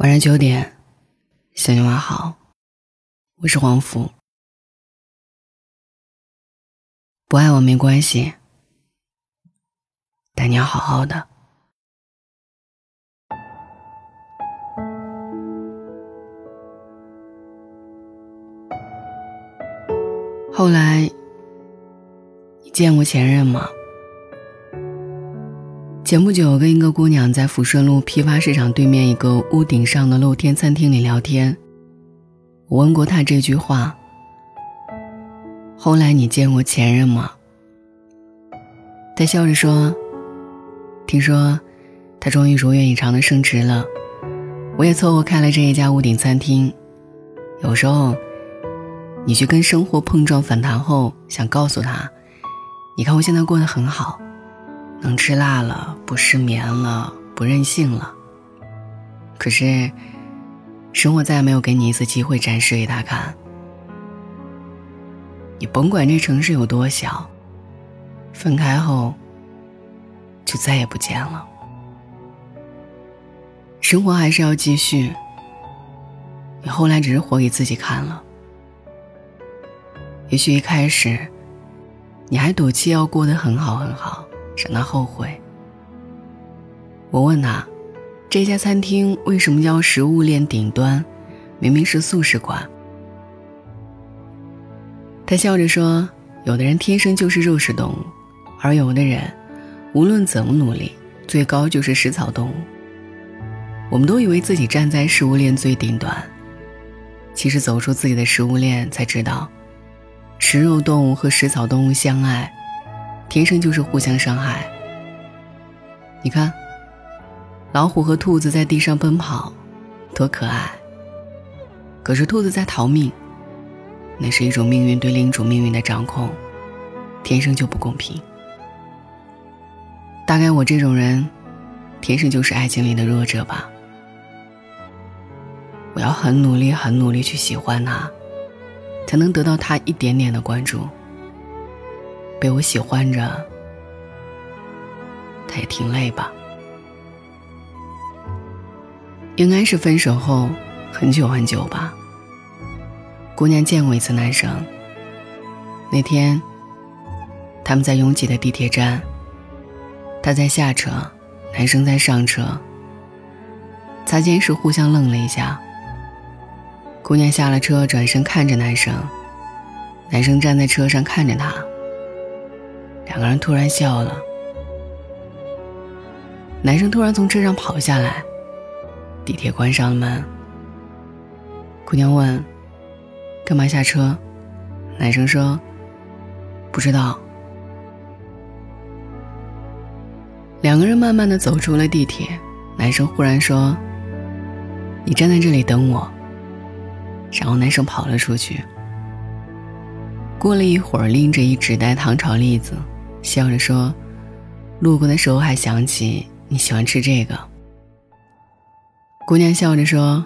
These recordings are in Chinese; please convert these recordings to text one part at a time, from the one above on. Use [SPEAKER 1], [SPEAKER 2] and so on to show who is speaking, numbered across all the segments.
[SPEAKER 1] 晚上九点，向你问好，我是黄福。不爱我没关系，但你要好好的。后来，你见过前任吗？前不久，跟一个姑娘在抚顺路批发市场对面一个屋顶上的露天餐厅里聊天。我问过她这句话：“后来你见过前任吗？”她笑着说：“听说他终于如愿以偿的升职了，我也凑合开了这一家屋顶餐厅。有时候，你去跟生活碰撞反弹后，想告诉他：你看我现在过得很好。”能吃辣了，不失眠了，不任性了。可是，生活再也没有给你一次机会展示给他看。你甭管这城市有多小，分开后就再也不见了。生活还是要继续。你后来只是活给自己看了。也许一开始，你还赌气要过得很好很好。省得后悔。我问他，这家餐厅为什么叫食物链顶端？明明是素食馆。他笑着说：“有的人天生就是肉食动物，而有的人，无论怎么努力，最高就是食草动物。我们都以为自己站在食物链最顶端，其实走出自己的食物链，才知道，食肉动物和食草动物相爱。”天生就是互相伤害。你看，老虎和兔子在地上奔跑，多可爱。可是兔子在逃命，那是一种命运对另一种命运的掌控，天生就不公平。大概我这种人，天生就是爱情里的弱者吧。我要很努力、很努力去喜欢他，才能得到他一点点的关注。被我喜欢着，他也挺累吧？应该是分手后很久很久吧。姑娘见过一次男生。那天，他们在拥挤的地铁站，他在下车，男生在上车。擦肩时互相愣了一下。姑娘下了车，转身看着男生，男生站在车上看着她。两个人突然笑了，男生突然从车上跑下来，地铁关上了门。姑娘问：“干嘛下车？”男生说：“不知道。”两个人慢慢的走出了地铁，男生忽然说：“你站在这里等我。”然后男生跑了出去。过了一会儿，拎着一纸袋糖炒栗子。笑着说：“路过的时候还想起你喜欢吃这个。”姑娘笑着说：“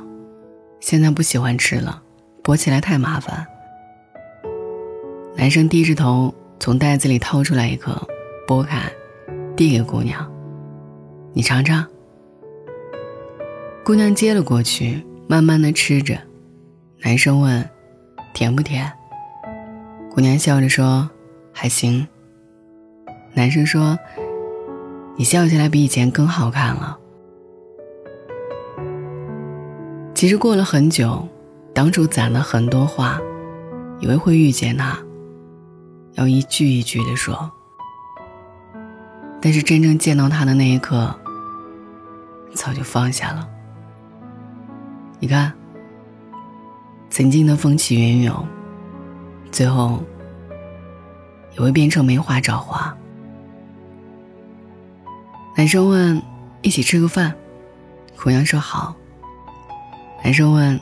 [SPEAKER 1] 现在不喜欢吃了，剥起来太麻烦。”男生低着头从袋子里掏出来一颗，剥开，递给姑娘：“你尝尝。”姑娘接了过去，慢慢的吃着。男生问：“甜不甜？”姑娘笑着说：“还行。”男生说：“你笑起来比以前更好看了。”其实过了很久，当初攒了很多话，以为会遇见他，要一句一句的说。但是真正见到他的那一刻，早就放下了。你看，曾经的风起云涌，最后也会变成没话找话。男生问：“一起吃个饭？”姑娘说：“好。”男生问：“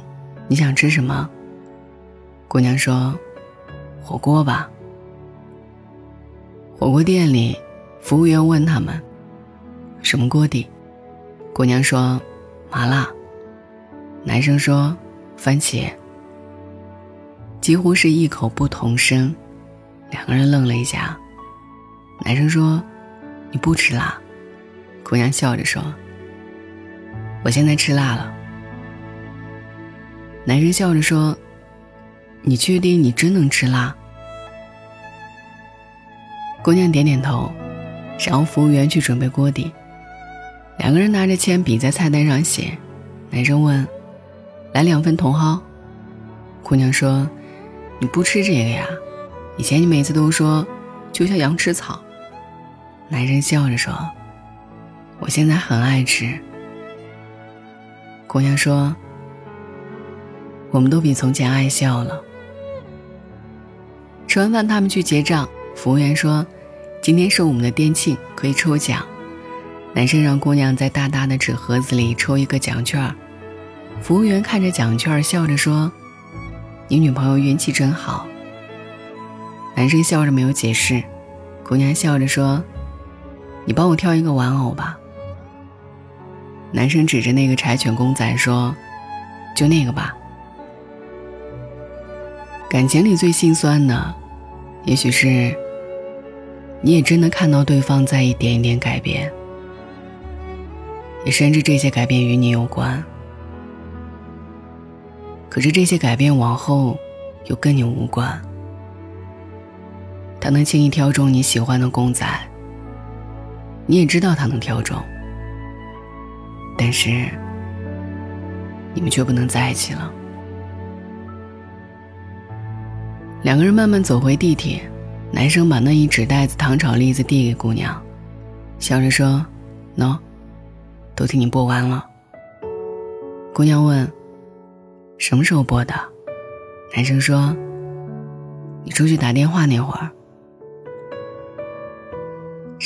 [SPEAKER 1] 你想吃什么？”姑娘说：“火锅吧。”火锅店里，服务员问他们：“什么锅底？”姑娘说：“麻辣。”男生说：“番茄。”几乎是异口不同声，两个人愣了一下。男生说：“你不吃辣？”姑娘笑着说：“我现在吃辣了，男生笑着说：“你确定你真能吃辣？”姑娘点点头，然后服务员去准备锅底。两个人拿着铅笔在菜单上写。男生问：“来两份茼蒿。”姑娘说：“你不吃这个呀？以前你每次都说，就像羊吃草。”男生笑着说：“我现在很爱吃。”姑娘说：“我们都比从前爱笑了。”吃完饭，他们去结账。服务员说：“今天是我们的店庆，可以抽奖。”男生让姑娘在大大的纸盒子里抽一个奖券。服务员看着奖券，笑着说：“你女朋友运气真好。”男生笑着没有解释。姑娘笑着说：“你帮我挑一个玩偶吧。”男生指着那个柴犬公仔说：“就那个吧。”感情里最心酸的，也许是你也真的看到对方在一点一点改变，也深知这些改变与你有关。可是这些改变往后，又跟你无关。他能轻易挑中你喜欢的公仔，你也知道他能挑中。但是，你们却不能在一起了。两个人慢慢走回地铁，男生把那一纸袋子糖炒栗子递给姑娘，笑着说：“喏，都替你剥完了。”姑娘问：“什么时候剥的？”男生说：“你出去打电话那会儿。”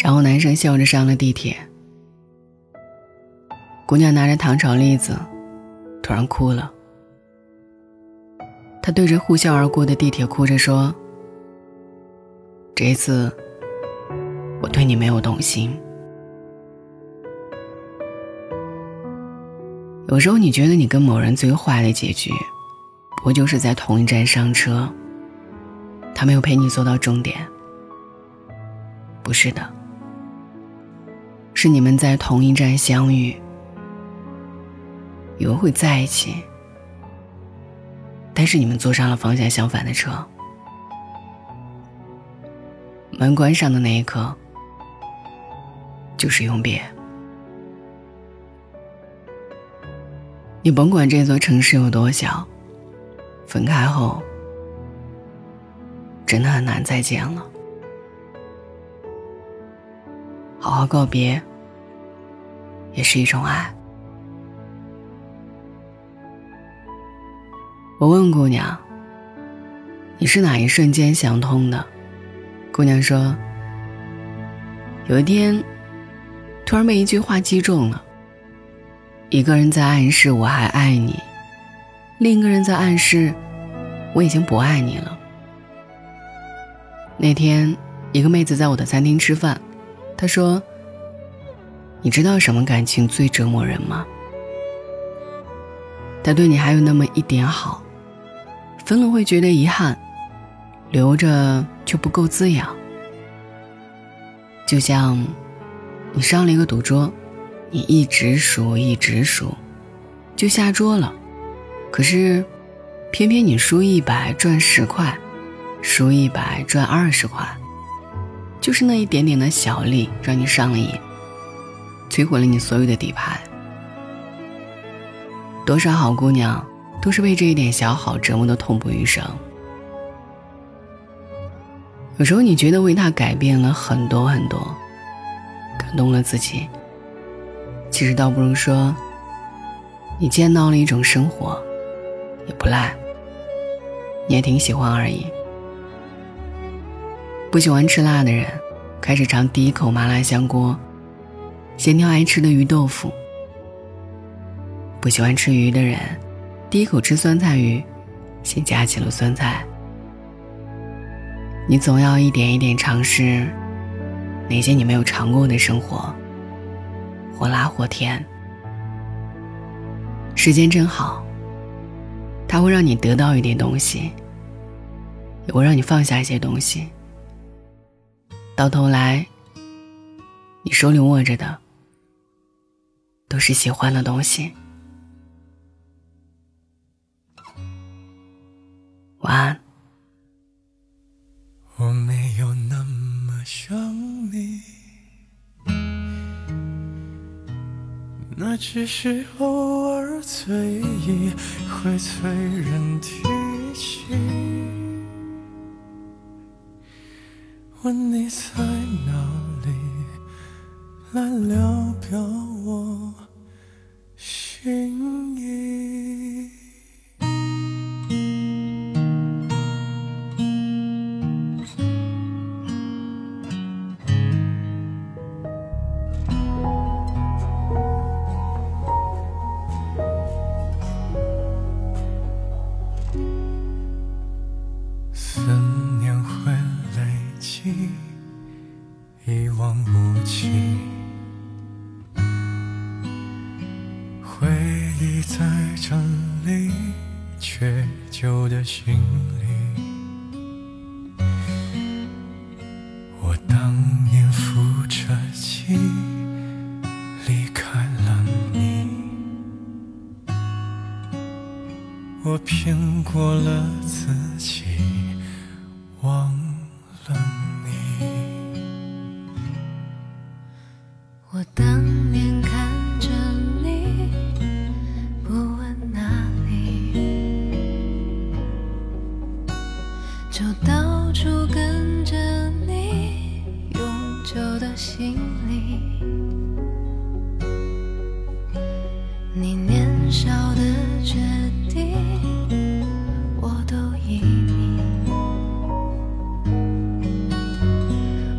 [SPEAKER 1] 然后男生笑着上了地铁。姑娘拿着糖炒栗子，突然哭了。她对着呼啸而过的地铁哭着说：“这一次，我对你没有动心。有时候你觉得你跟某人最坏的结局，不就是在同一站上车，他没有陪你坐到终点。不是的，是你们在同一站相遇。”以为会在一起，但是你们坐上了方向相反的车。门关上的那一刻，就是永别。你甭管这座城市有多小，分开后，真的很难再见了。好好告别，也是一种爱。我问姑娘：“你是哪一瞬间想通的？”姑娘说：“有一天，突然被一句话击中了。一个人在暗示我还爱你，另一个人在暗示我已经不爱你了。”那天，一个妹子在我的餐厅吃饭，她说：“你知道什么感情最折磨人吗？他对你还有那么一点好。”分了会觉得遗憾，留着却不够滋养。就像你上了一个赌桌，你一直输一直输，就下桌了。可是，偏偏你输一百赚十块，输一百赚二十块，就是那一点点的小利让你上了瘾，摧毁了你所有的底牌。多少好姑娘。都是为这一点小好折磨的痛不欲生。有时候你觉得为他改变了很多很多，感动了自己，其实倒不如说，你见到了一种生活，也不赖，你也挺喜欢而已。不喜欢吃辣的人，开始尝第一口麻辣香锅，咸挑爱吃的鱼豆腐。不喜欢吃鱼的人。第一口吃酸菜鱼，先夹起了酸菜。你总要一点一点尝试那些你没有尝过的生活，或辣或甜。时间真好，它会让你得到一点东西，也会让你放下一些东西。到头来，你手里握着的都是喜欢的东西。
[SPEAKER 2] 只是偶尔醉意会催人提起。问你在哪里，来聊表我心意。母亲。回忆在整理缺旧的行李。我当年扶着记，离开了你。我骗过了
[SPEAKER 3] 我当年看着你，不问哪里，就到处跟着你，永久的行李。你年少的决定，我都依你。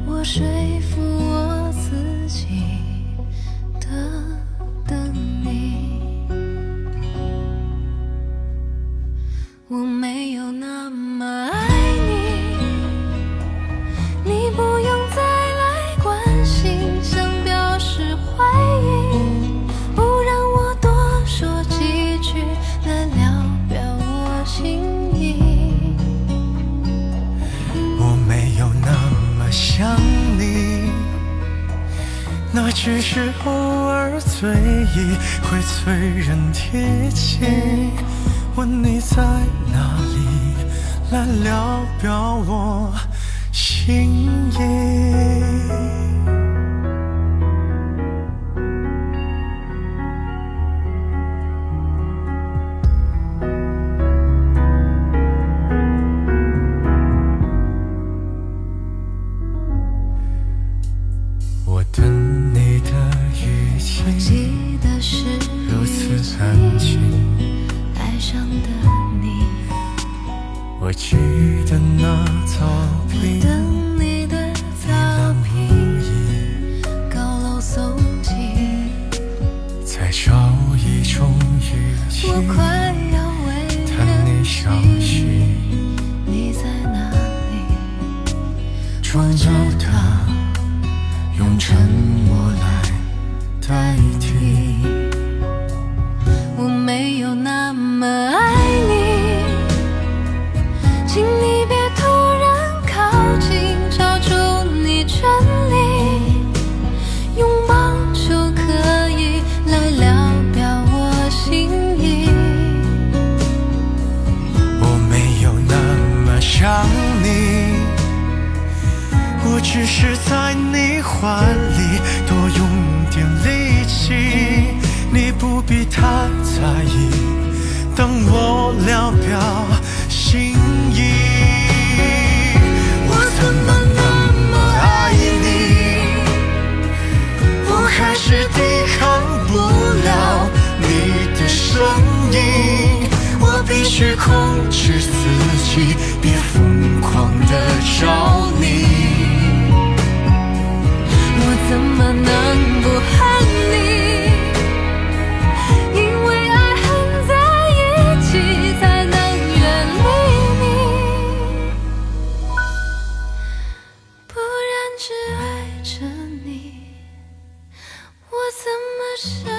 [SPEAKER 3] 我说那
[SPEAKER 2] 只是偶尔醉意会催人提起。问你在哪里，来聊表我心意。只是在你怀里多用点力气，你不必太在意，当我聊表心意。我怎么那么爱你？我还是抵抗不了你的声音，我必须控制自己，ocean.